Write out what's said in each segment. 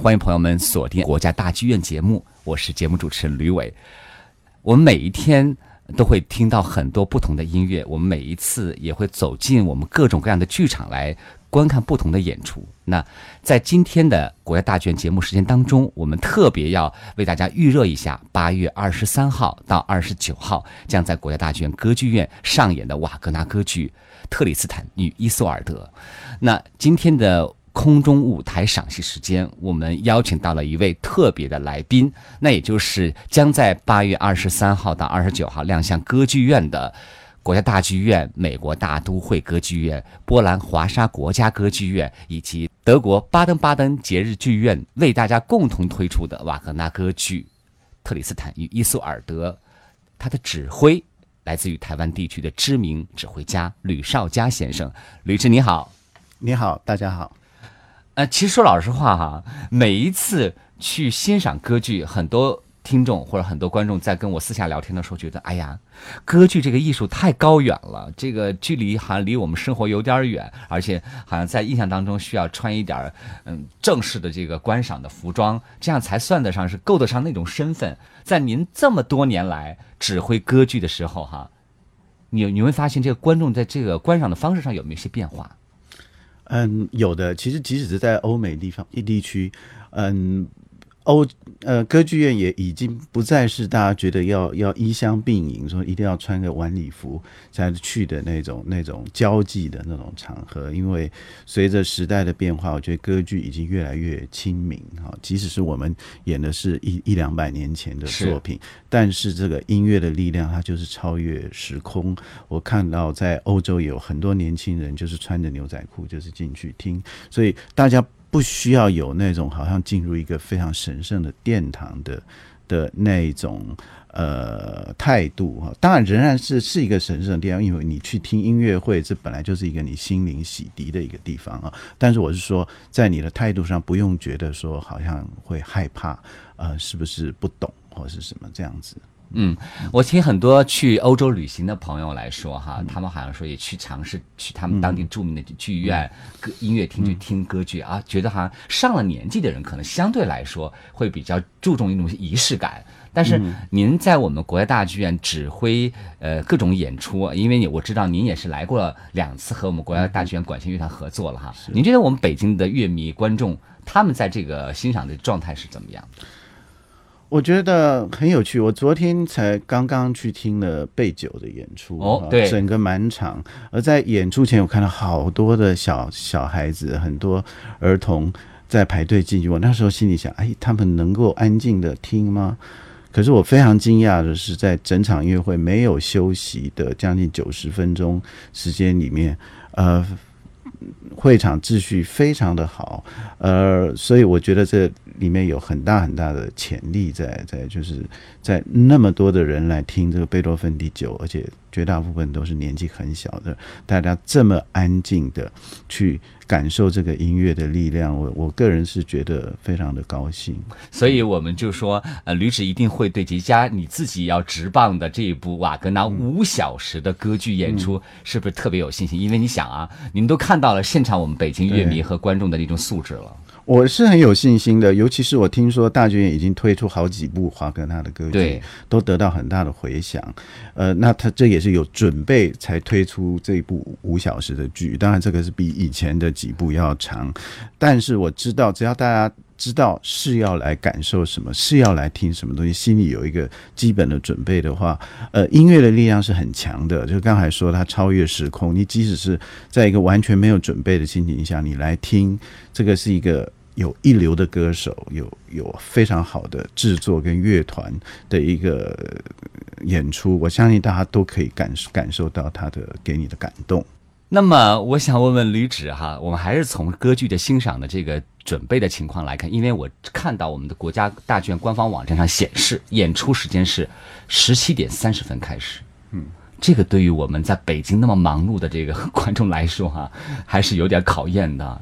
欢迎朋友们锁定国家大剧院节目，我是节目主持人吕伟。我们每一天都会听到很多不同的音乐，我们每一次也会走进我们各种各样的剧场来观看不同的演出。那在今天的国家大剧院节目时间当中，我们特别要为大家预热一下八月二十三号到二十九号将在国家大剧院歌剧院上演的瓦格纳歌剧《特里斯坦与伊索尔德》。那今天的空中舞台赏析时间，我们邀请到了一位特别的来宾，那也就是将在八月二十三号到二十九号亮相歌剧院的国家大剧院、美国大都会歌剧院、波兰华沙国家歌剧院以及德国巴登巴登节日剧院为大家共同推出的瓦格纳歌剧《特里斯坦与伊索尔德》，他的指挥来自于台湾地区的知名指挥家吕绍嘉先生。吕志你好，你好，大家好。呃，其实说老实话哈，每一次去欣赏歌剧，很多听众或者很多观众在跟我私下聊天的时候，觉得哎呀，歌剧这个艺术太高远了，这个距离好像离我们生活有点远，而且好像在印象当中需要穿一点嗯正式的这个观赏的服装，这样才算得上是够得上那种身份。在您这么多年来指挥歌剧的时候哈，你你会发现这个观众在这个观赏的方式上有没有一些变化？嗯，有的。其实，即使是在欧美地方一地区，嗯。欧呃，歌剧院也已经不再是大家觉得要要衣香鬓影，说一定要穿个晚礼服才去的那种那种交际的那种场合。因为随着时代的变化，我觉得歌剧已经越来越亲民哈。即使是我们演的是一一两百年前的作品，但是这个音乐的力量它就是超越时空。我看到在欧洲有很多年轻人就是穿着牛仔裤就是进去听，所以大家。不需要有那种好像进入一个非常神圣的殿堂的的那种呃态度哈，当然仍然是是一个神圣的地方，因为你去听音乐会，这本来就是一个你心灵洗涤的一个地方啊。但是我是说，在你的态度上，不用觉得说好像会害怕，呃，是不是不懂或是什么这样子。嗯，我听很多去欧洲旅行的朋友来说哈，他们好像说也去尝试去他们当地著名的剧院、歌音乐厅去听歌剧啊，觉得好像上了年纪的人可能相对来说会比较注重一种仪式感。但是您在我们国家大剧院指挥呃各种演出，因为我知道您也是来过两次和我们国家大剧院管弦乐团合作了哈。您觉得我们北京的乐迷观众他们在这个欣赏的状态是怎么样？我觉得很有趣。我昨天才刚刚去听了贝九的演出，哦，对，整个满场。而在演出前，我看到好多的小小孩子，很多儿童在排队进去。我那时候心里想，哎，他们能够安静的听吗？可是我非常惊讶的是，在整场音乐会没有休息的将近九十分钟时间里面，呃。会场秩序非常的好，呃，所以我觉得这里面有很大很大的潜力在在，就是在那么多的人来听这个贝多芬第九，而且。绝大部分都是年纪很小的，大家这么安静的去感受这个音乐的力量，我我个人是觉得非常的高兴。所以我们就说，呃，吕子一定会对吉佳你自己要直棒的这一部瓦格纳五小时的歌剧演出，是不是特别有信心？因为你想啊，你们都看到了现场我们北京乐迷和观众的那种素质了。我是很有信心的，尤其是我听说大剧院已经推出好几部华格纳的歌剧，都得到很大的回响。呃，那他这也是有准备才推出这一部五小时的剧，当然这个是比以前的几部要长。但是我知道，只要大家知道是要来感受什么，是要来听什么东西，心里有一个基本的准备的话，呃，音乐的力量是很强的。就刚才说，它超越时空。你即使是在一个完全没有准备的心情下，你来听，这个是一个。有一流的歌手，有有非常好的制作跟乐团的一个演出，我相信大家都可以感感受到他的给你的感动。那么，我想问问吕芷哈，我们还是从歌剧的欣赏的这个准备的情况来看，因为我看到我们的国家大剧院官方网站上显示，演出时间是十七点三十分开始。嗯，这个对于我们在北京那么忙碌的这个观众来说哈，还是有点考验的。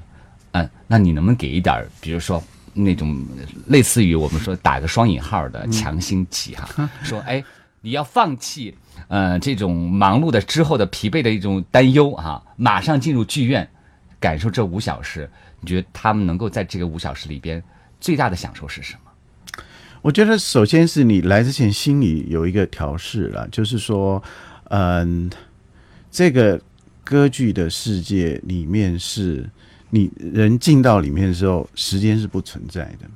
嗯，那你能不能给一点，比如说那种类似于我们说打个双引号的强心剂哈？说哎，你要放弃呃这种忙碌的之后的疲惫的一种担忧哈，马上进入剧院，感受这五小时。你觉得他们能够在这个五小时里边最大的享受是什么？我觉得首先是你来之前心里有一个调试了，就是说，嗯，这个歌剧的世界里面是你人进到里面的时候，时间是不存在的。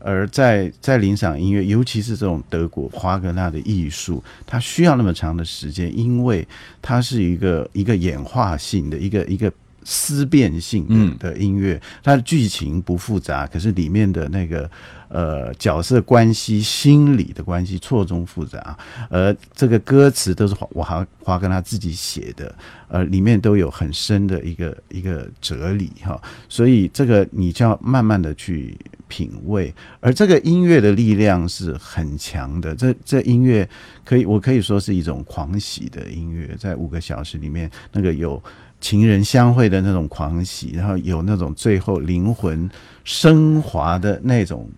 而在在领赏音乐，尤其是这种德国华格纳的艺术，它需要那么长的时间，因为它是一个一个演化性的一个一个思辨性的的音乐，它的剧情不复杂，可是里面的那个。呃，角色关系、心理的关系错综复杂，而这个歌词都是华华华跟他自己写的，呃，里面都有很深的一个一个哲理哈，所以这个你就要慢慢的去品味，而这个音乐的力量是很强的，这这音乐可以我可以说是一种狂喜的音乐，在五个小时里面，那个有情人相会的那种狂喜，然后有那种最后灵魂升华的那种。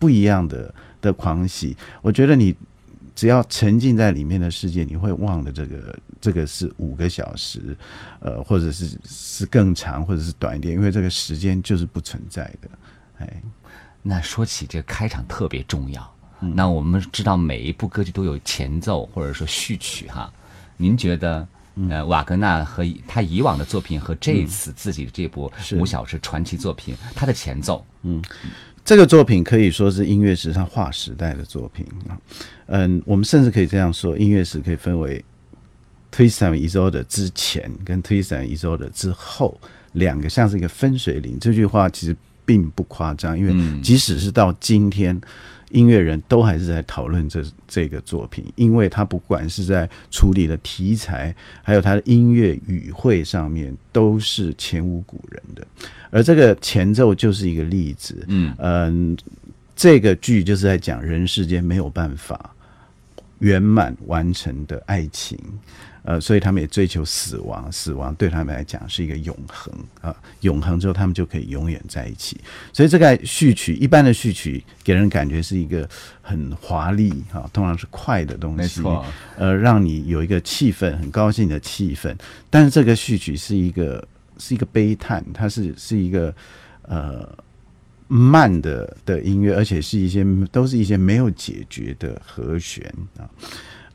不一样的的狂喜，我觉得你只要沉浸在里面的世界，你会忘了这个这个是五个小时，呃，或者是是更长，或者是短一点，因为这个时间就是不存在的。哎，那说起这个开场特别重要，那我们知道每一部歌剧都有前奏或者说序曲哈，您觉得呃瓦格纳和他以往的作品和这次自己的这部五小时传奇作品，他的前奏，嗯。这个作品可以说是音乐史上划时代的作品啊，嗯，我们甚至可以这样说，音乐史可以分为 Tristan Isolde 之前跟 Tristan Isolde 之后两个，像是一个分水岭。这句话其实并不夸张，因为即使是到今天。音乐人都还是在讨论这这个作品，因为他不管是在处理的题材，还有他的音乐语汇上面，都是前无古人的。而这个前奏就是一个例子，嗯嗯，这个剧就是在讲人世间没有办法圆满完成的爱情。呃，所以他们也追求死亡，死亡对他们来讲是一个永恒啊，永恒之后他们就可以永远在一起。所以这个序曲，一般的序曲给人感觉是一个很华丽哈，通常是快的东西，呃，让你有一个气氛，很高兴的气氛。但是这个序曲是一个是一个悲叹，它是是一个呃慢的的音乐，而且是一些都是一些没有解决的和弦啊。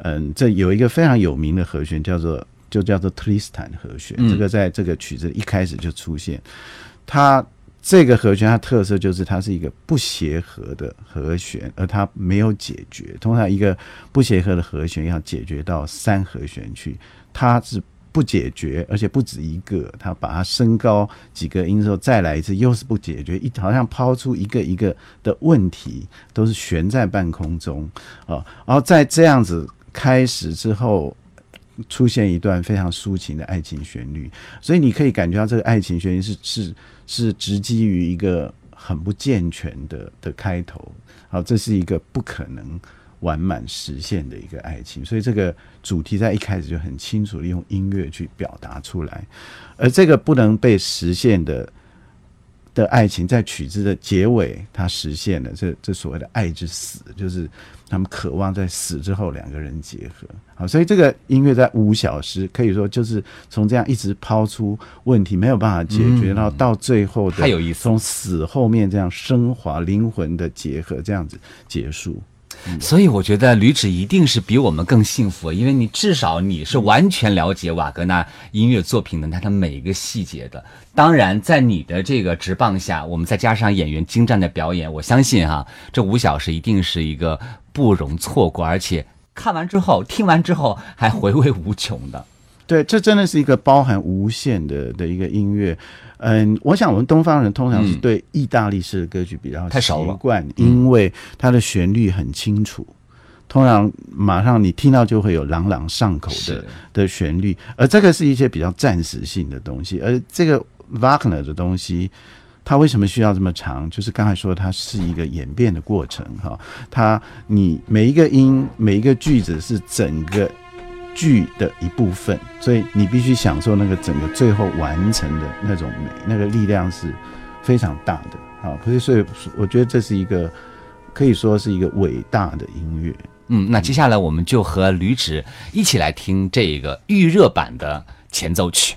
嗯，这有一个非常有名的和弦，叫做就叫做特里斯坦和弦。这个在这个曲子一开始就出现。它这个和弦它特色就是它是一个不协和的和弦，而它没有解决。通常一个不协和的和弦要解决到三和弦去，它是不解决，而且不止一个。它把它升高几个音之后再来一次，又是不解决，一好像抛出一个一个的问题，都是悬在半空中啊。然后在这样子。开始之后，出现一段非常抒情的爱情旋律，所以你可以感觉到这个爱情旋律是是是直击于一个很不健全的的开头。好，这是一个不可能完满实现的一个爱情，所以这个主题在一开始就很清楚的用音乐去表达出来，而这个不能被实现的。的爱情在曲子的结尾，它实现了这这所谓的爱之死，就是他们渴望在死之后两个人结合。好，所以这个音乐在五小时可以说就是从这样一直抛出问题没有办法解决，然后到最后的太有意思，从死后面这样升华灵魂的结合，这样子结束。所以我觉得吕芷一定是比我们更幸福，因为你至少你是完全了解瓦格纳音乐作品的它的每一个细节的。当然，在你的这个直棒下，我们再加上演员精湛的表演，我相信哈，这五小时一定是一个不容错过，而且看完之后、听完之后还回味无穷的。对，这真的是一个包含无限的的一个音乐。嗯，我想我们东方人通常是对意大利式的歌曲比较习惯，因为它的旋律很清楚，通常马上你听到就会有朗朗上口的的旋律，而这个是一些比较暂时性的东西，而这个 Wagner 的东西，它为什么需要这么长？就是刚才说它是一个演变的过程哈，它你每一个音每一个句子是整个。剧的一部分，所以你必须享受那个整个最后完成的那种美，那个力量是非常大的啊！所以，所以我觉得这是一个可以说是一个伟大的音乐。嗯，那接下来我们就和吕芷一起来听这个预热版的前奏曲。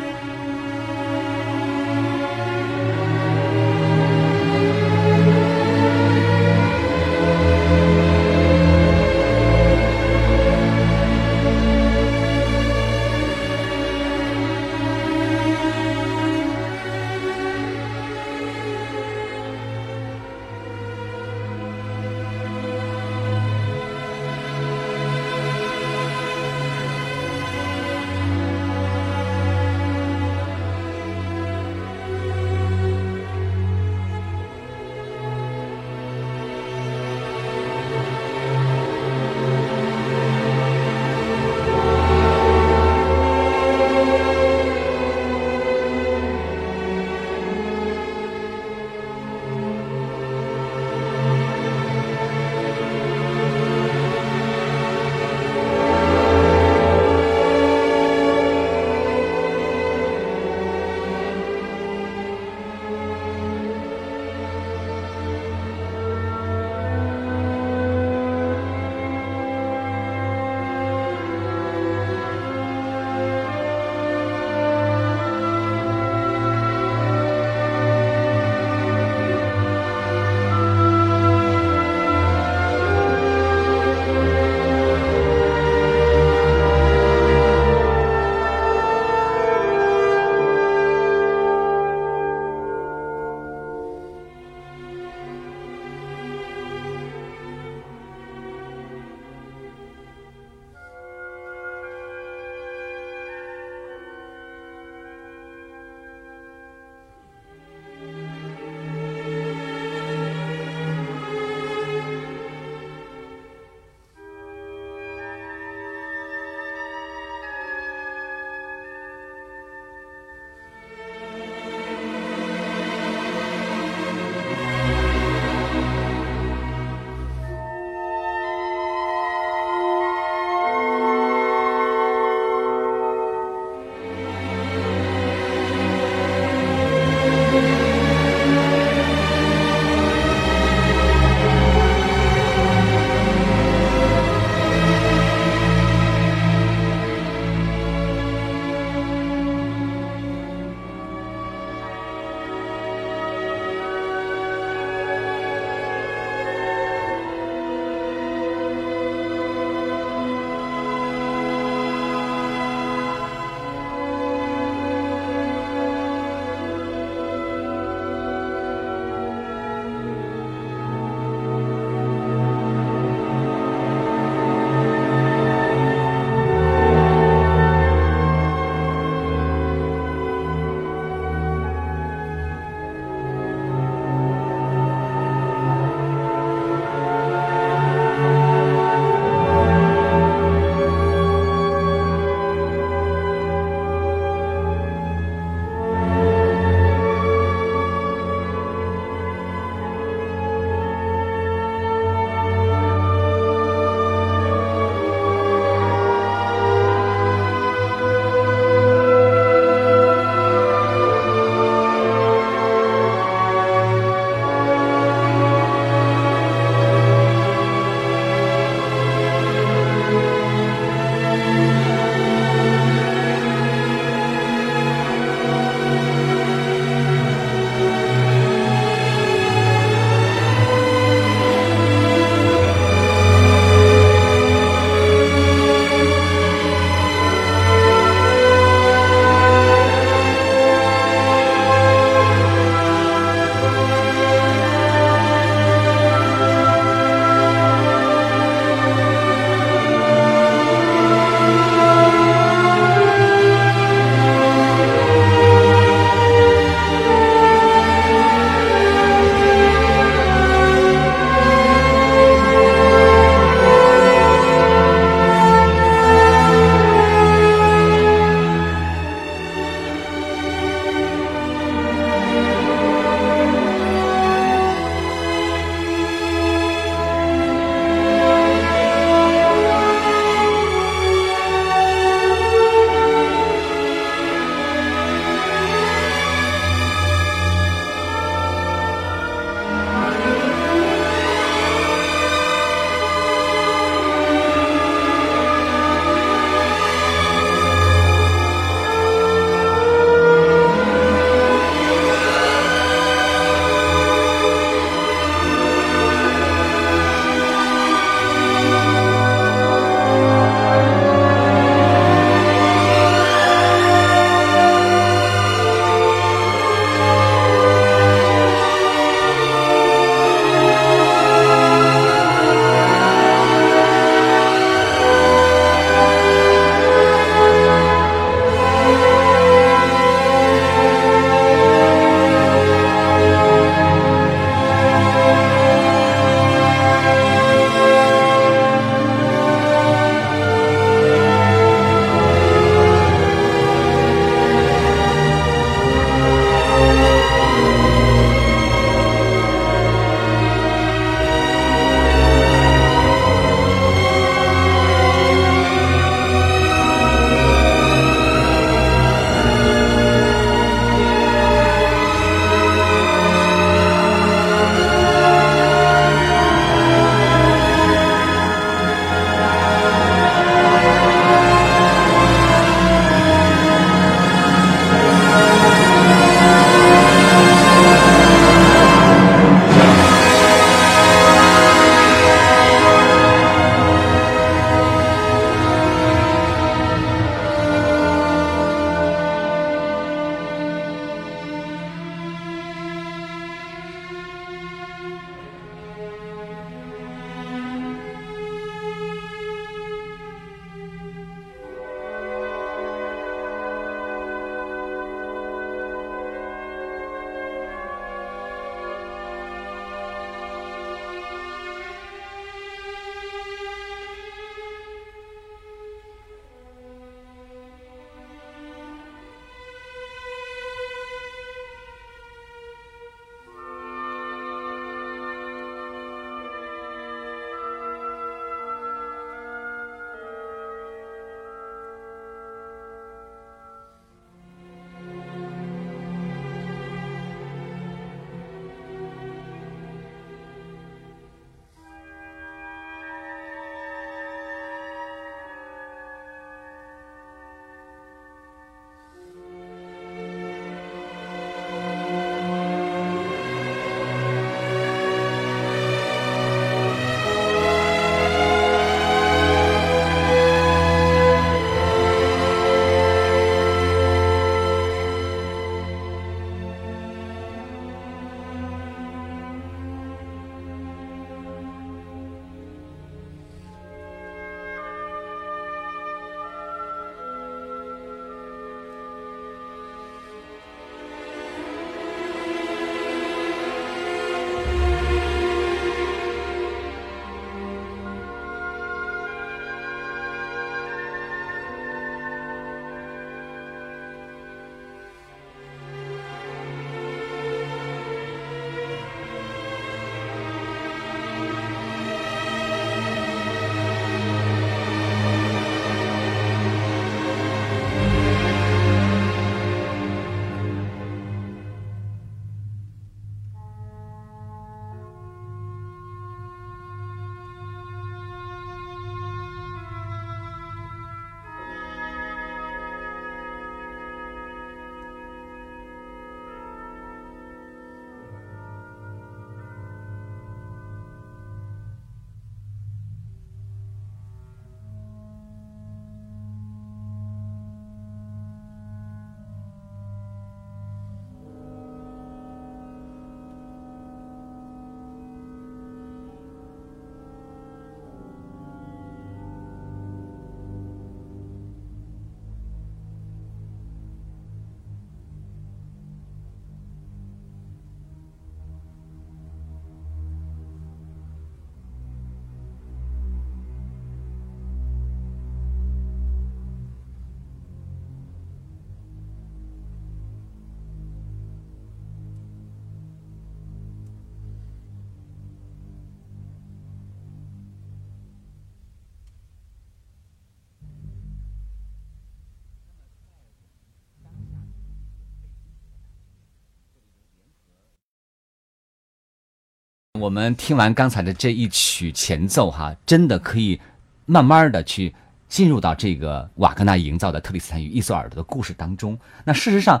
我们听完刚才的这一曲前奏，哈，真的可以慢慢的去进入到这个瓦格纳营造的《特里斯坦与伊索尔德》的故事当中。那事实上。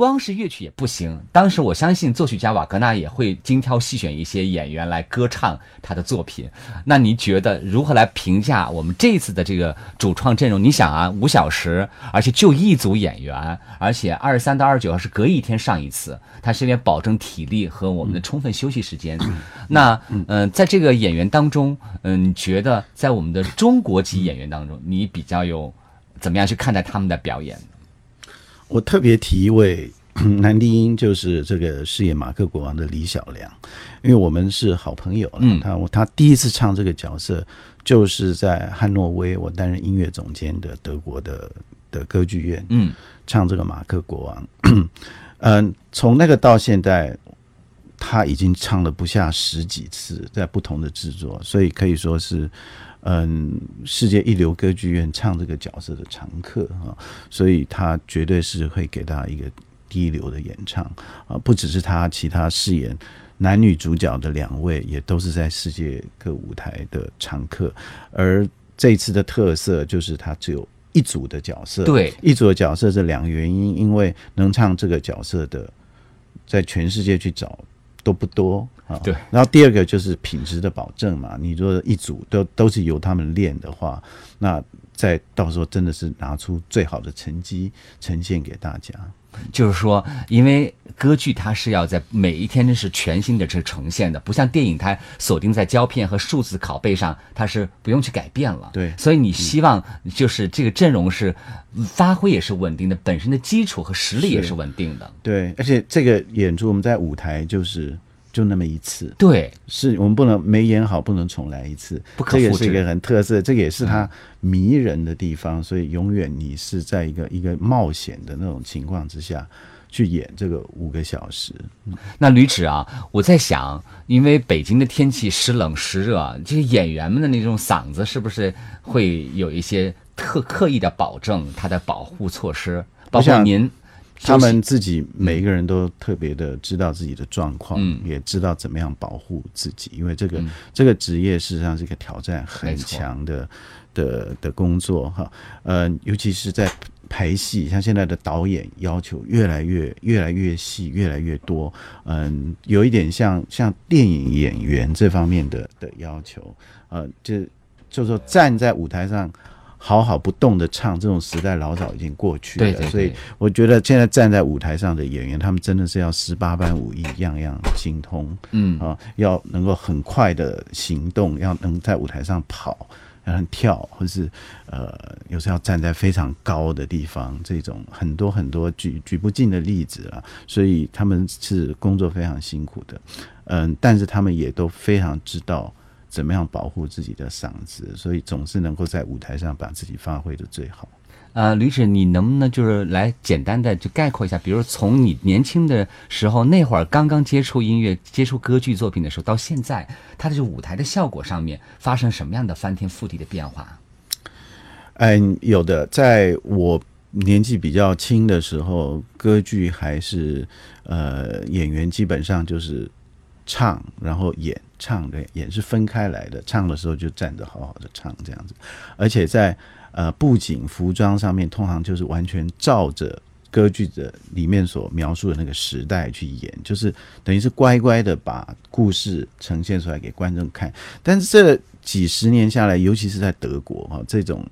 光是乐曲也不行。当时我相信作曲家瓦格纳也会精挑细选一些演员来歌唱他的作品。那你觉得如何来评价我们这次的这个主创阵容？你想啊，五小时，而且就一组演员，而且二十三到二十九号是隔一天上一次，他是因为保证体力和我们的充分休息时间。那嗯，在这个演员当中，嗯，你觉得在我们的中国籍演员当中，你比较有怎么样去看待他们的表演？我特别提一位男低音，就是这个饰演马克国王的李小良，因为我们是好朋友了。嗯，他我他第一次唱这个角色，就是在汉诺威，我担任音乐总监的德国的的歌剧院，嗯，唱这个马克国王。嗯，从那个到现在，他已经唱了不下十几次，在不同的制作，所以可以说是。嗯，世界一流歌剧院唱这个角色的常客啊，所以他绝对是会给大家一个第一流的演唱啊！不只是他，其他饰演男女主角的两位也都是在世界各舞台的常客。而这次的特色就是他只有一组的角色，对，一组的角色是两个原因，因为能唱这个角色的，在全世界去找。都不多啊，对。然后第二个就是品质的保证嘛，你说一组都都是由他们练的话，那在到时候真的是拿出最好的成绩呈现给大家。就是说，因为歌剧它是要在每一天都是全新的这呈现的，不像电影它锁定在胶片和数字拷贝上，它是不用去改变了。对，所以你希望就是这个阵容是发挥也是稳定的，本身的基础和实力也是稳定的。对，而且这个演出我们在舞台就是。就那么一次，对，是我们不能没演好，不能重来一次。这也是一个很特色，这个也是它迷人的地方。所以永远你是在一个一个冒险的那种情况之下去演这个五个小时。那吕芷啊，我在想，因为北京的天气时冷时热，这些演员们的那种嗓子是不是会有一些特刻意的保证他的保护措施？包括您。他们自己每一个人都特别的知道自己的状况，也知道怎么样保护自己，因为这个这个职业事实上是一个挑战很强的的的工作哈。呃，尤其是在排戏，像现在的导演要求越来越越来越细，越来越多。嗯，有一点像像电影演员这方面的的要求，呃，就就说站在舞台上。好好不动的唱，这种时代老早已经过去了。所以我觉得现在站在舞台上的演员，他们真的是要十八般武艺，样样精通。嗯啊，要能够很快的行动，要能在舞台上跑，然后跳，或是呃，有时候要站在非常高的地方，这种很多很多举举不尽的例子啊。所以他们是工作非常辛苦的，嗯，但是他们也都非常知道。怎么样保护自己的嗓子？所以总是能够在舞台上把自己发挥的最好。呃，吕指，你能不能就是来简单的就概括一下？比如从你年轻的时候那会儿刚刚接触音乐、接触歌剧作品的时候，到现在，它的这舞台的效果上面发生什么样的翻天覆地的变化？嗯，有的，在我年纪比较轻的时候，歌剧还是呃演员基本上就是唱，然后演。唱的也是分开来的，唱的时候就站着好好的唱这样子，而且在呃布景服装上面，通常就是完全照着歌剧的里面所描述的那个时代去演，就是等于是乖乖的把故事呈现出来给观众看。但是这几十年下来，尤其是在德国哈，这种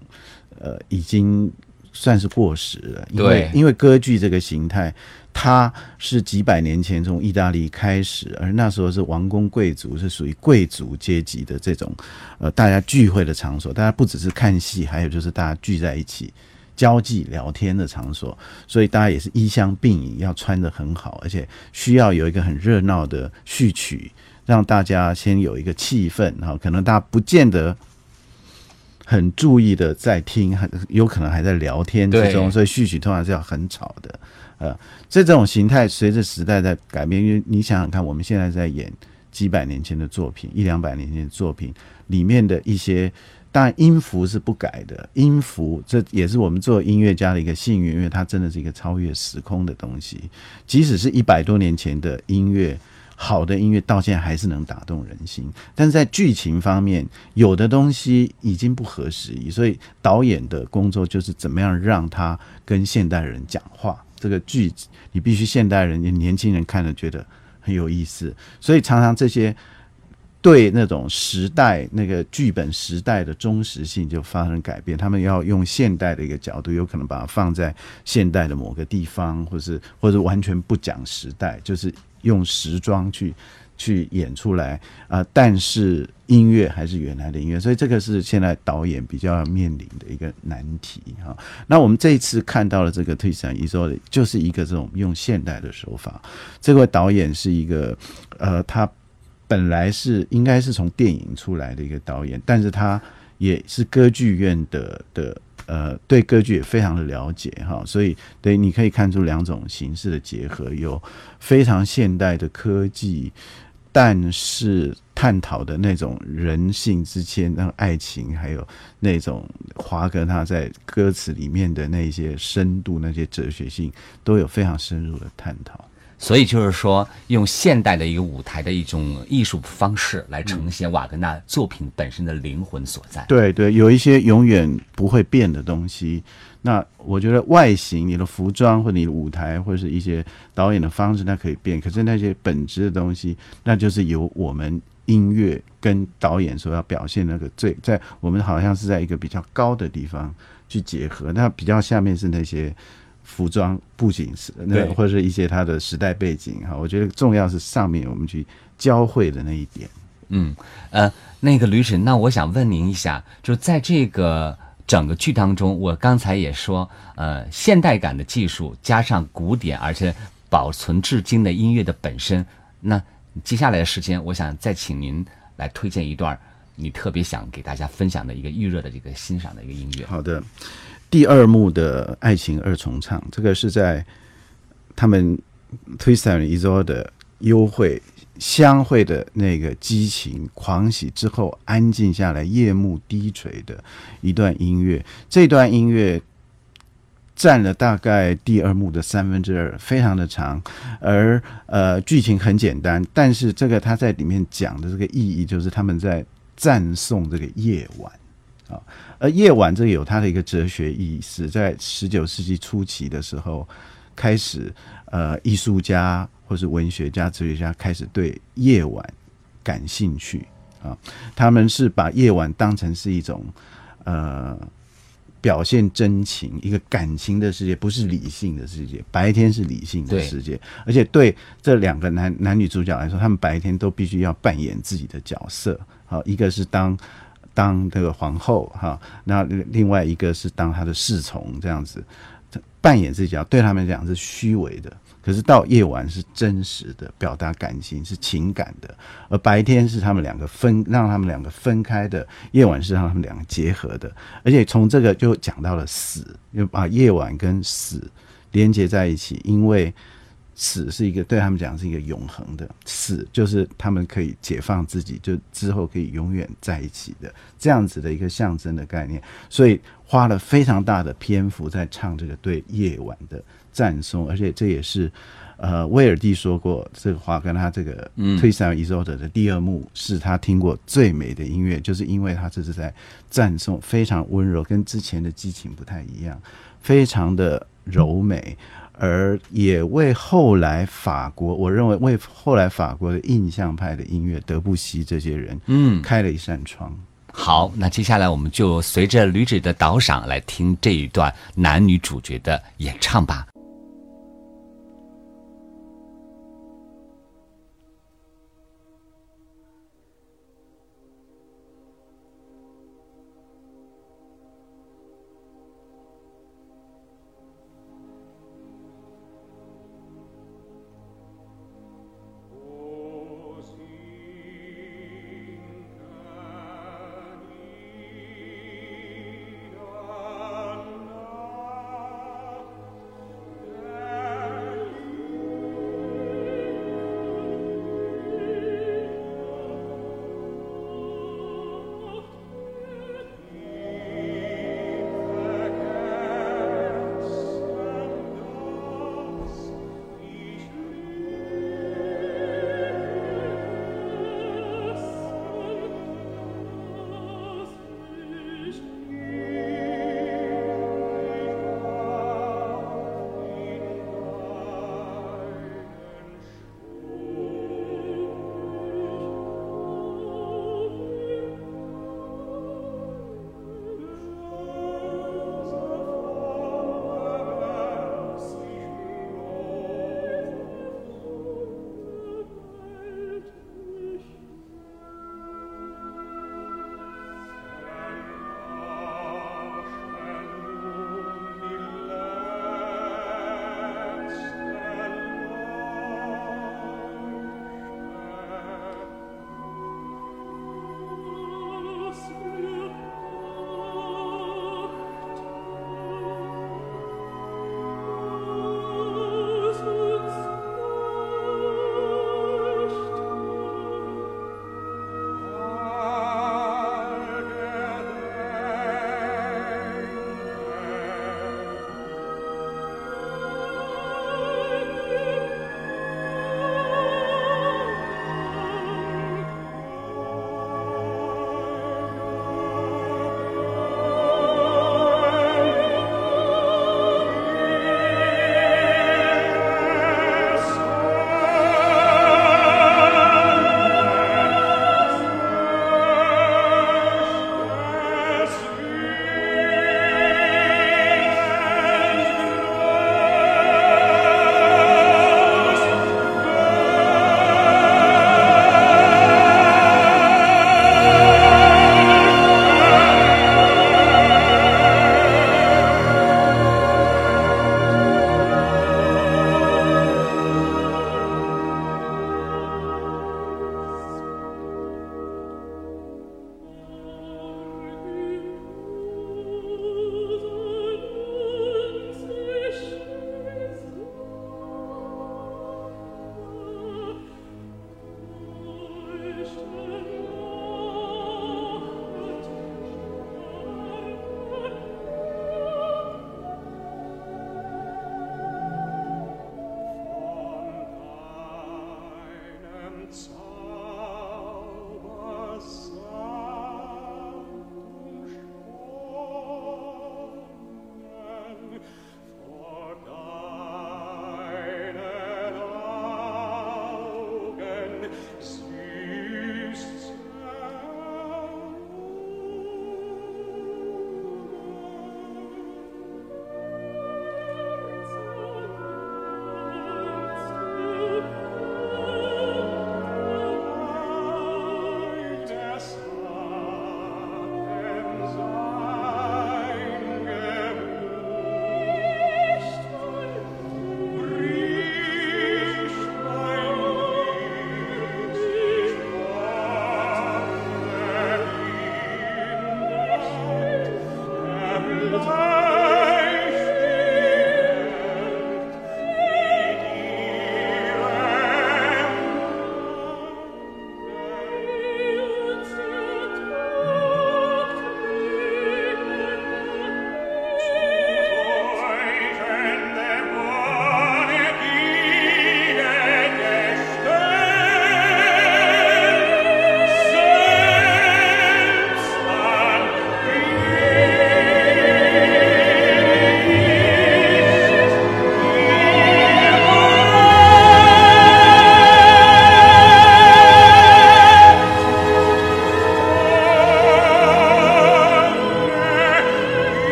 呃已经算是过时了，因为因为歌剧这个形态。它是几百年前从意大利开始，而那时候是王公贵族，是属于贵族阶级的这种呃大家聚会的场所。大家不只是看戏，还有就是大家聚在一起交际聊天的场所。所以大家也是衣香鬓影，要穿的很好，而且需要有一个很热闹的序曲，让大家先有一个气氛。哈可能大家不见得很注意的在听，很有可能还在聊天之中，所以序曲通常是要很吵的。呃，这种形态随着时代在改变，因为你想想看，我们现在在演几百年前的作品，一两百年前的作品里面的一些，当然音符是不改的，音符这也是我们做音乐家的一个幸运，因为它真的是一个超越时空的东西。即使是一百多年前的音乐，好的音乐到现在还是能打动人心。但是在剧情方面，有的东西已经不合时宜，所以导演的工作就是怎么样让他跟现代人讲话。这个剧你必须现代人、年轻人看了觉得很有意思，所以常常这些。对那种时代那个剧本时代的忠实性就发生改变，他们要用现代的一个角度，有可能把它放在现代的某个地方，或是或者完全不讲时代，就是用时装去去演出来啊。但是音乐还是原来的音乐，所以这个是现在导演比较要面临的一个难题哈。那我们这一次看到了这个《退散一说》，就是一个这种用现代的手法。这位导演是一个呃，他。本来是应该是从电影出来的一个导演，但是他也是歌剧院的的呃，对歌剧也非常的了解哈，所以对你可以看出两种形式的结合，有非常现代的科技，但是探讨的那种人性之间那种爱情，还有那种华格他在歌词里面的那些深度、那些哲学性，都有非常深入的探讨。所以就是说，用现代的一个舞台的一种艺术方式来呈现瓦格纳作品本身的灵魂所在。对对，有一些永远不会变的东西。那我觉得外形、你的服装或者你的舞台或者是一些导演的方式，它可以变。可是那些本质的东西，那就是由我们音乐跟导演所要表现那个最在我们好像是在一个比较高的地方去结合。那比较下面是那些。服装布景是那或者是一些它的时代背景哈，我觉得重要是上面我们去交汇的那一点。嗯呃，那个吕婶，那我想问您一下，就在这个整个剧当中，我刚才也说，呃，现代感的技术加上古典而且保存至今的音乐的本身，那接下来的时间，我想再请您来推荐一段你特别想给大家分享的一个预热的这个欣赏的一个音乐。好的。第二幕的爱情二重唱，这个是在他们 Twister 一周的幽会相会的那个激情狂喜之后，安静下来，夜幕低垂的一段音乐。这段音乐占了大概第二幕的三分之二，非常的长。而呃，剧情很简单，但是这个他在里面讲的这个意义，就是他们在赞颂这个夜晚啊。而夜晚这有它的一个哲学意思，在十九世纪初期的时候，开始呃，艺术家或是文学家、哲学家开始对夜晚感兴趣啊。他们是把夜晚当成是一种呃表现真情、一个感情的世界，不是理性的世界。白天是理性的世界，而且对这两个男男女主角来说，他们白天都必须要扮演自己的角色。好，一个是当。当这个皇后哈，那另外一个是当她的侍从这样子，扮演这角对他们讲是虚伪的，可是到夜晚是真实的，表达感情是情感的，而白天是他们两个分让他们两个分开的，夜晚是让他们两个结合的，而且从这个就讲到了死，又把夜晚跟死连接在一起，因为。死是一个对他们讲是一个永恒的死，就是他们可以解放自己，就之后可以永远在一起的这样子的一个象征的概念。所以花了非常大的篇幅在唱这个对夜晚的赞颂，而且这也是呃威尔蒂说过这个话，跟他这个《推散伊索德》的第二幕是他听过最美的音乐，就是因为他这是在赞颂非常温柔，跟之前的激情不太一样，非常的柔美。而也为后来法国，我认为为后来法国的印象派的音乐，德布西这些人，嗯，开了一扇窗。好，那接下来我们就随着吕芷的导赏来听这一段男女主角的演唱吧。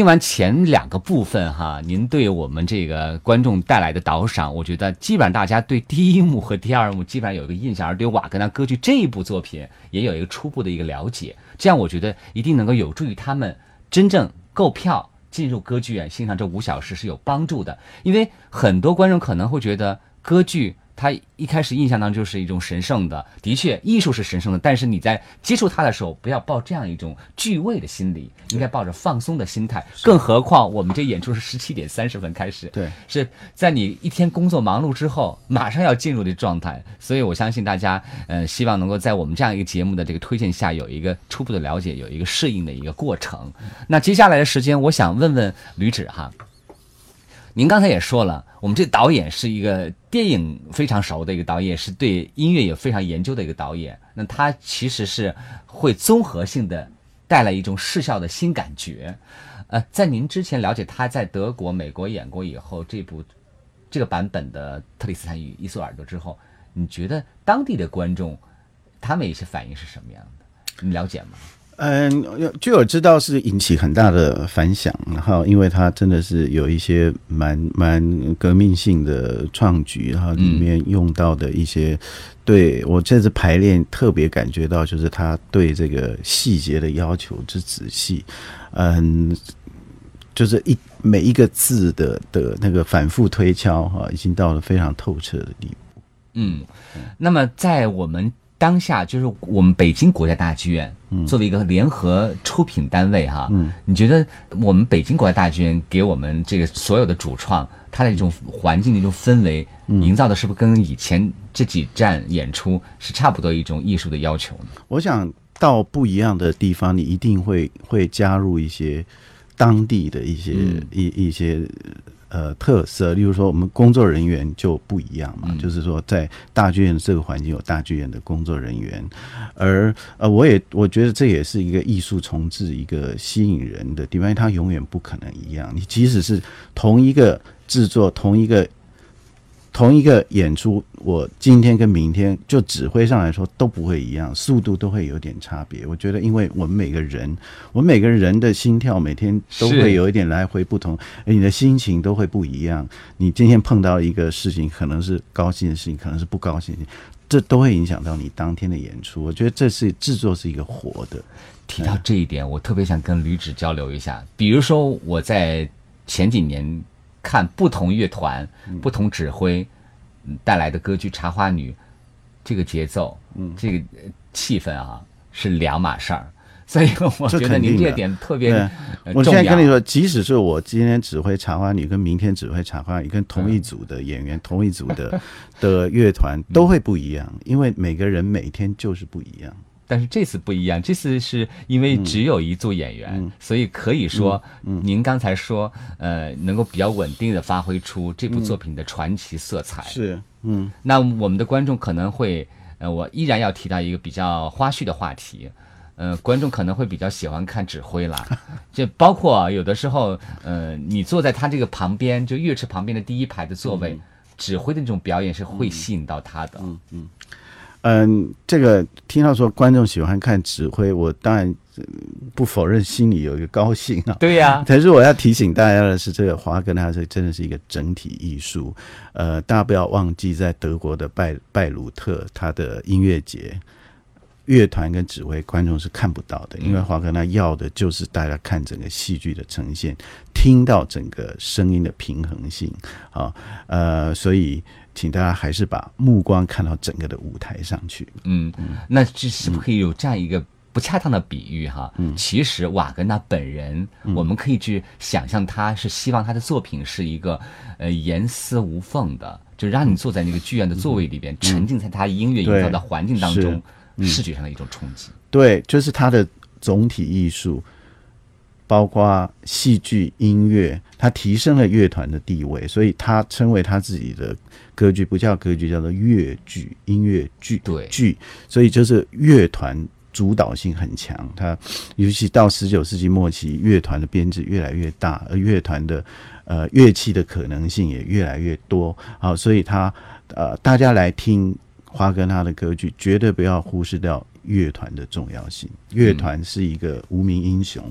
听完前两个部分哈，您对我们这个观众带来的导赏，我觉得基本上大家对第一幕和第二幕基本上有一个印象，而对瓦格纳歌剧这一部作品也有一个初步的一个了解。这样我觉得一定能够有助于他们真正购票进入歌剧院欣赏这五小时是有帮助的。因为很多观众可能会觉得歌剧。他一开始印象当中就是一种神圣的，的确，艺术是神圣的。但是你在接触它的时候，不要抱这样一种惧畏的心理，应该抱着放松的心态。更何况我们这演出是十七点三十分开始，对，是在你一天工作忙碌之后，马上要进入的状态。所以我相信大家，嗯，希望能够在我们这样一个节目的这个推荐下，有一个初步的了解，有一个适应的一个过程。那接下来的时间，我想问问吕芷哈。您刚才也说了，我们这导演是一个电影非常熟的一个导演，是对音乐也非常研究的一个导演。那他其实是会综合性的带来一种视效的新感觉。呃，在您之前了解他在德国、美国演过以后，这部这个版本的《特里斯坦与伊索尔德》之后，你觉得当地的观众他们一些反应是什么样的？你了解吗？嗯，据我知道是引起很大的反响，然后因为它真的是有一些蛮蛮革命性的创举，然后里面用到的一些，对我这次排练特别感觉到，就是他对这个细节的要求之仔细，嗯，就是一每一个字的的那个反复推敲哈，已经到了非常透彻的地步。嗯，那么在我们。当下就是我们北京国家大剧院作为一个联合出品单位哈，你觉得我们北京国家大剧院给我们这个所有的主创，它的一种环境的一种氛围，营造的是不是跟以前这几站演出是差不多一种艺术的要求呢？我想到不一样的地方，你一定会会加入一些当地的一些一一些。呃，特色，例如说，我们工作人员就不一样嘛，就是说，在大剧院这个环境有大剧院的工作人员，而呃，我也我觉得这也是一个艺术重置一个吸引人的地方，因为它永远不可能一样，你即使是同一个制作，同一个。同一个演出，我今天跟明天就指挥上来说都不会一样，速度都会有点差别。我觉得，因为我们每个人，我们每个人的心跳每天都会有一点来回不同，而你的心情都会不一样。你今天碰到一个事情，可能是高兴的事情，可能是不高兴的事情，这都会影响到你当天的演出。我觉得这是制作是一个活的。提到这一点，我特别想跟吕芷交流一下。比如说，我在前几年。看不同乐团、不同指挥带来的歌剧《茶花女》，这个节奏、这个气氛啊，是两码事儿。所以我觉得您这点特别我现在跟你说，即使是我今天指挥《茶花女》，跟明天指挥《茶花女》，跟同一组的演员、同一组的 的乐团都会不一样，因为每个人每天就是不一样。但是这次不一样，这次是因为只有一组演员，所以可以说，您刚才说，呃，能够比较稳定的发挥出这部作品的传奇色彩。是，嗯，那我们的观众可能会，呃，我依然要提到一个比较花絮的话题，呃，观众可能会比较喜欢看指挥啦，就包括有的时候，呃，你坐在他这个旁边，就乐池旁边的第一排的座位，指挥的那种表演是会吸引到他的。嗯嗯。嗯，这个听到说观众喜欢看指挥，我当然不否认，心里有一个高兴啊。对呀，但是我要提醒大家的是，这个华格纳这真的是一个整体艺术。呃，大家不要忘记，在德国的拜拜鲁特他的音乐节，乐团跟指挥观众是看不到的，因为华格纳要的就是大家看整个戏剧的呈现，听到整个声音的平衡性啊。呃，所以。请大家还是把目光看到整个的舞台上去。嗯，那这是不是可以有这样一个不恰当的比喻哈？嗯，其实瓦格纳本人，我们可以去想象他是希望他的作品是一个呃严丝无缝的，就让你坐在那个剧院的座位里边，沉浸在他音乐营造的环境当中，视觉上的一种冲击。对，就是他的总体艺术。包括戏剧、音乐，他提升了乐团的地位，所以他称为他自己的歌剧不叫歌剧，叫做乐剧、音乐剧。对剧，所以就是乐团主导性很强。他尤其到十九世纪末期，乐团的编制越来越大，而乐团的呃乐器的可能性也越来越多。好，所以他呃，大家来听华格纳的歌剧，绝对不要忽视掉。乐团的重要性。乐团是一个无名英雄，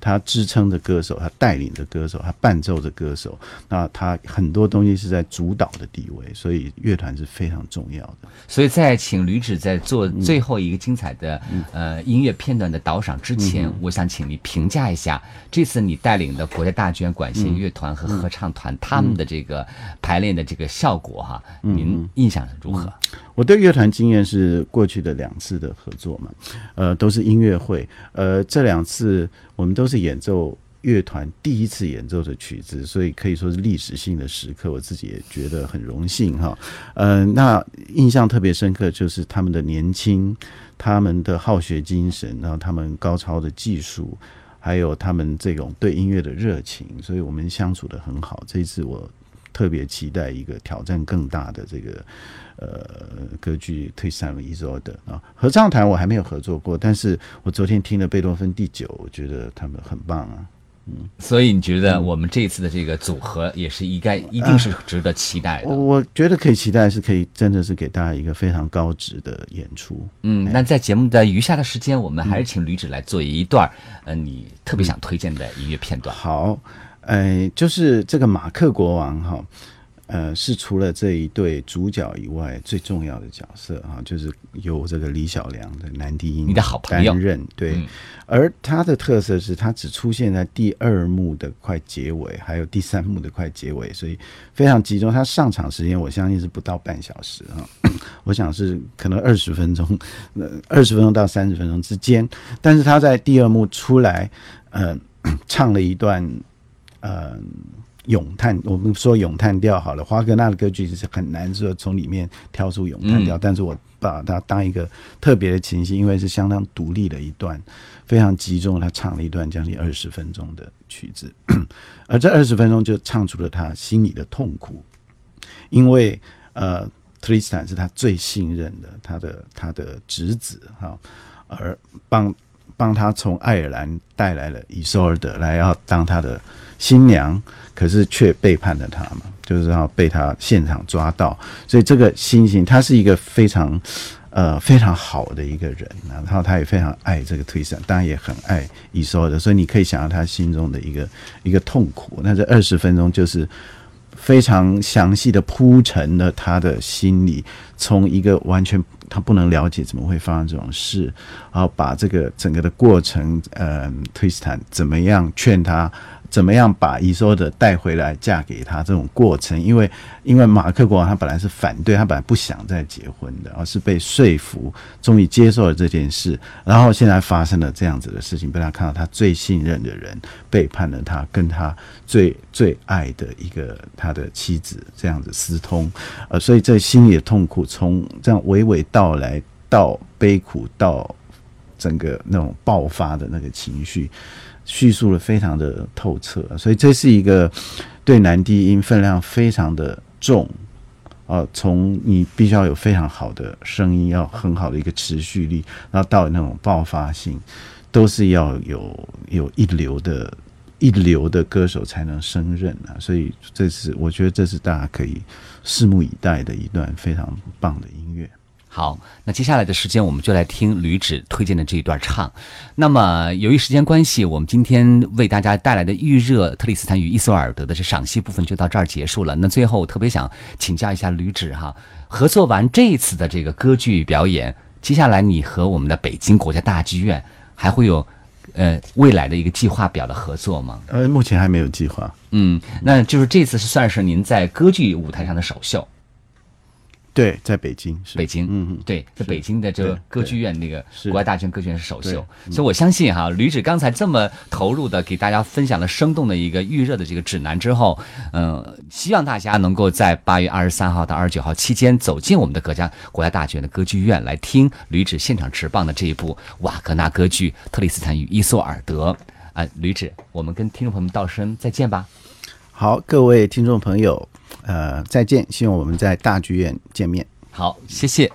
他支撑着歌手，他带领着歌手，他伴奏着歌手。那他很多东西是在主导的地位，所以乐团是非常重要的。所以在请吕指在做最后一个精彩的呃音乐片段的导赏之前，我想请你评价一下这次你带领的国家大剧院管弦乐团和合唱团他们的这个排练的这个效果哈，您印象如何？我对乐团经验是过去的两次的合作嘛，呃，都是音乐会，呃，这两次我们都是演奏乐团第一次演奏的曲子，所以可以说是历史性的时刻，我自己也觉得很荣幸哈。呃，那印象特别深刻就是他们的年轻，他们的好学精神，然后他们高超的技术，还有他们这种对音乐的热情，所以我们相处的很好。这一次我特别期待一个挑战更大的这个。呃，歌剧《推三维伊索的啊，合唱团我还没有合作过，但是我昨天听了贝多芬第九，我觉得他们很棒啊。嗯，所以你觉得我们这次的这个组合也是应该一定是值得期待的？我觉得可以期待，是可以真的是给大家一个非常高质的演出。嗯，那在节目的余下的时间，我们还是请吕指来做一段，呃，你特别想推荐的音乐片段。好，哎，就是这个马克国王哈。呃，是除了这一对主角以外最重要的角色啊，就是由这个李小良的男低音你的好朋友担任对，而他的特色是他只出现在第二幕的快结尾，还有第三幕的快结尾，所以非常集中。他上场时间我相信是不到半小时啊，我想是可能二十分钟，呃，二十分钟到三十分钟之间。但是他在第二幕出来，呃，唱了一段，呃。咏叹，我们说咏叹调好了。华格纳的歌剧是很难说从里面挑出咏叹调，但是我把它当一个特别的情形，因为是相当独立的一段，非常集中。他唱了一段将近二十分钟的曲子，而这二十分钟就唱出了他心里的痛苦，因为呃，特里斯坦是他最信任的，他的他的侄子哈，而帮帮他从爱尔兰带来了伊索尔德来要当他的新娘。可是却背叛了他嘛，就是要被他现场抓到，所以这个心情，他是一个非常呃非常好的一个人，然后他也非常爱这个推山，当然也很爱伊索的，所以你可以想到他心中的一个一个痛苦。那这二十分钟就是非常详细的铺陈了他的心理，从一个完全他不能了解怎么会发生这种事，然后把这个整个的过程，呃，推斯坦怎么样劝他。怎么样把伊索的带回来嫁给他？这种过程，因为因为马克国王他本来是反对，他本来不想再结婚的，而是被说服，终于接受了这件事。然后现在发生了这样子的事情，被他看到他最信任的人背叛了他，跟他最最爱的一个他的妻子这样子私通，呃，所以这心里的痛苦从这样娓娓道来到悲苦到整个那种爆发的那个情绪。叙述的非常的透彻，所以这是一个对男低音分量非常的重啊。从你必须要有非常好的声音，要很好的一个持续力，然后到那种爆发性，都是要有有一流的、一流的歌手才能胜任啊。所以这是我觉得这是大家可以拭目以待的一段非常棒的音乐。好，那接下来的时间我们就来听吕芷推荐的这一段唱。那么由于时间关系，我们今天为大家带来的预热特里斯坦与伊索尔德的这赏析部分就到这儿结束了。那最后我特别想请教一下吕芷哈，合作完这一次的这个歌剧表演，接下来你和我们的北京国家大剧院还会有呃未来的一个计划表的合作吗？呃，目前还没有计划。嗯，那就是这次是算是您在歌剧舞台上的首秀。对，在北京，是。北京，嗯嗯，对，在北京的这个歌剧院，那个国外大剧院歌剧院是首秀，所以我相信哈，吕指刚才这么投入的给大家分享了生动的一个预热的这个指南之后，嗯，希望大家能够在八月二十三号到二十九号期间走进我们的国家国家大剧院的歌剧院来听吕指现场持棒的这一部瓦格纳歌剧《特里斯坦与伊索尔德》啊，吕指，我们跟听众朋友们道声再见吧。好，各位听众朋友。呃，再见！希望我们在大剧院见面。好，谢谢。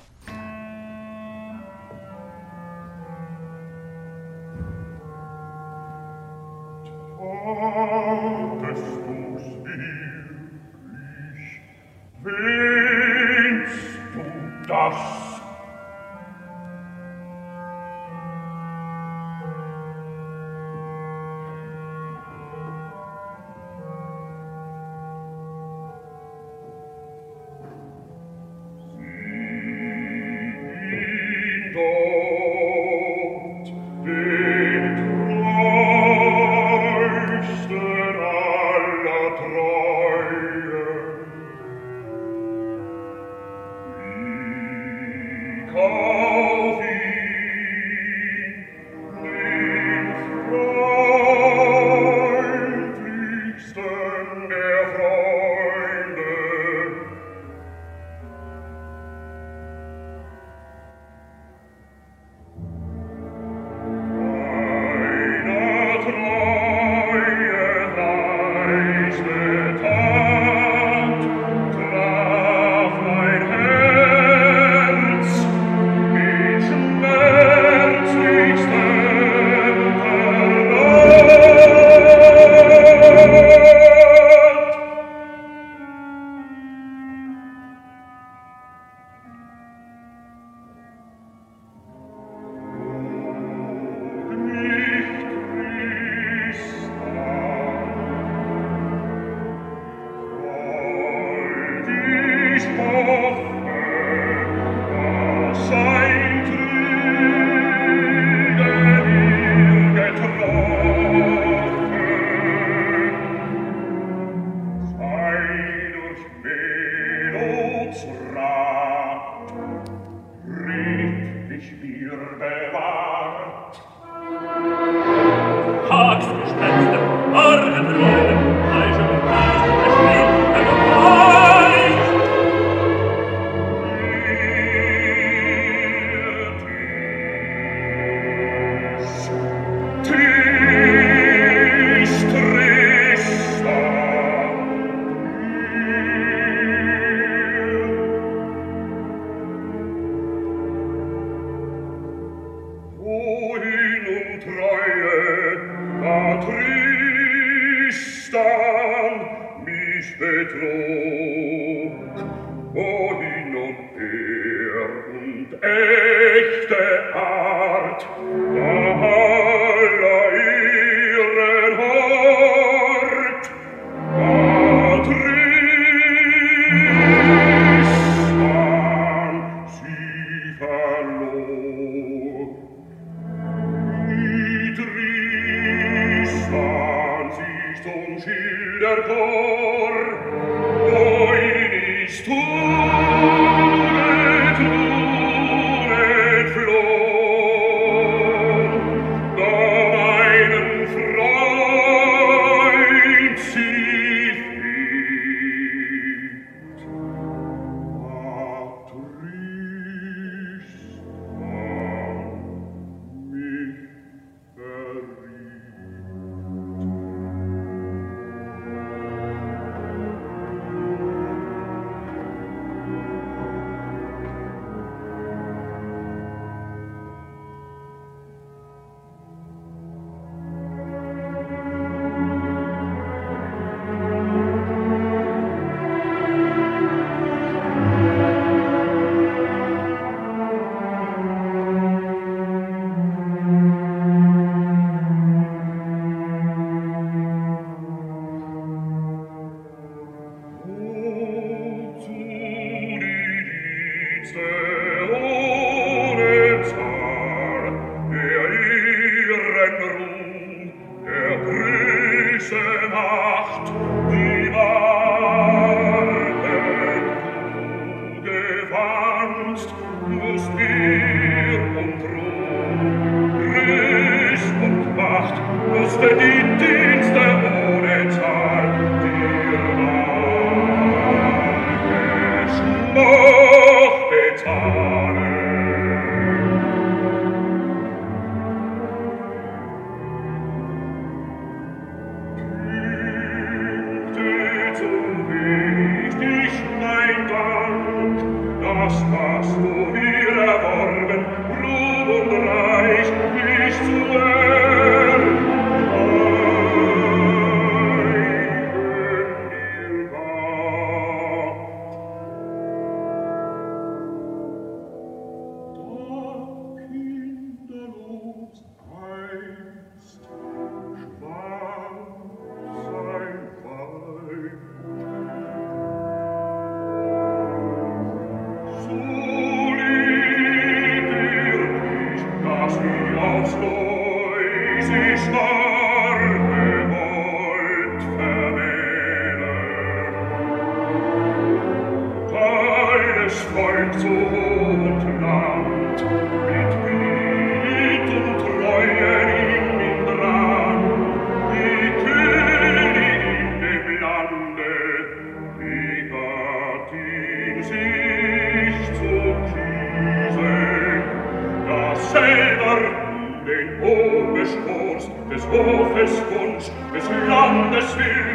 hohes Wunsch des Landes will.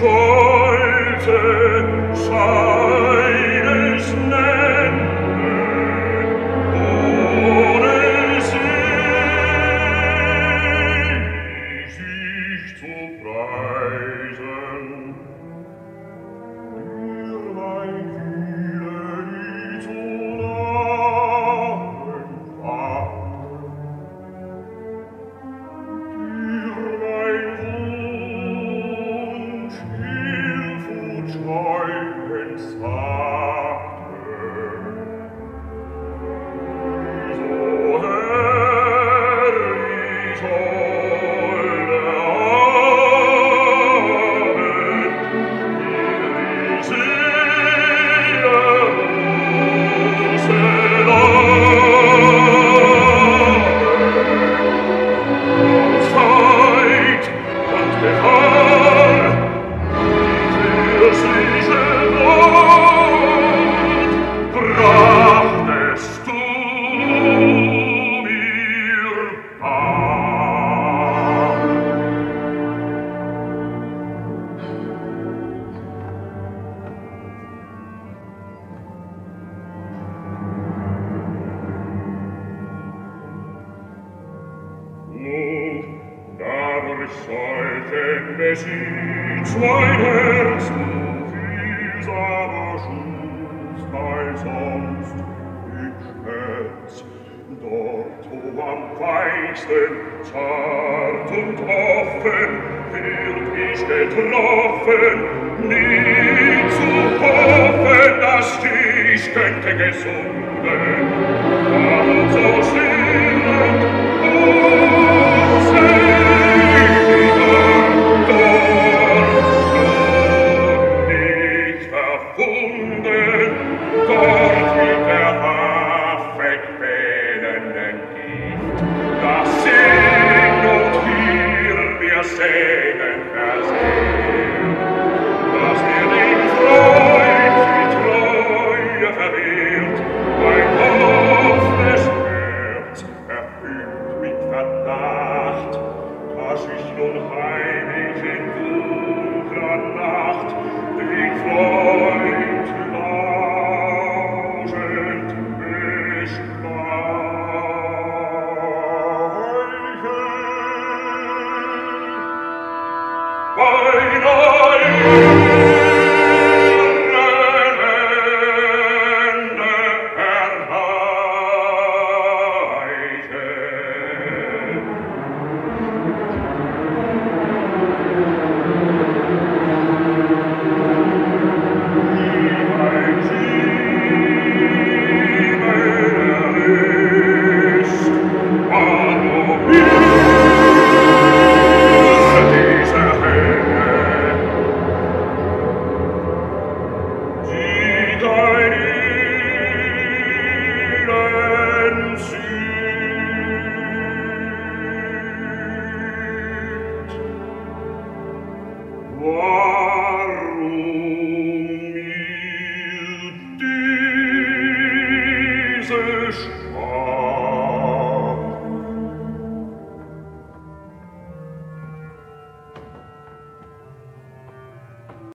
show.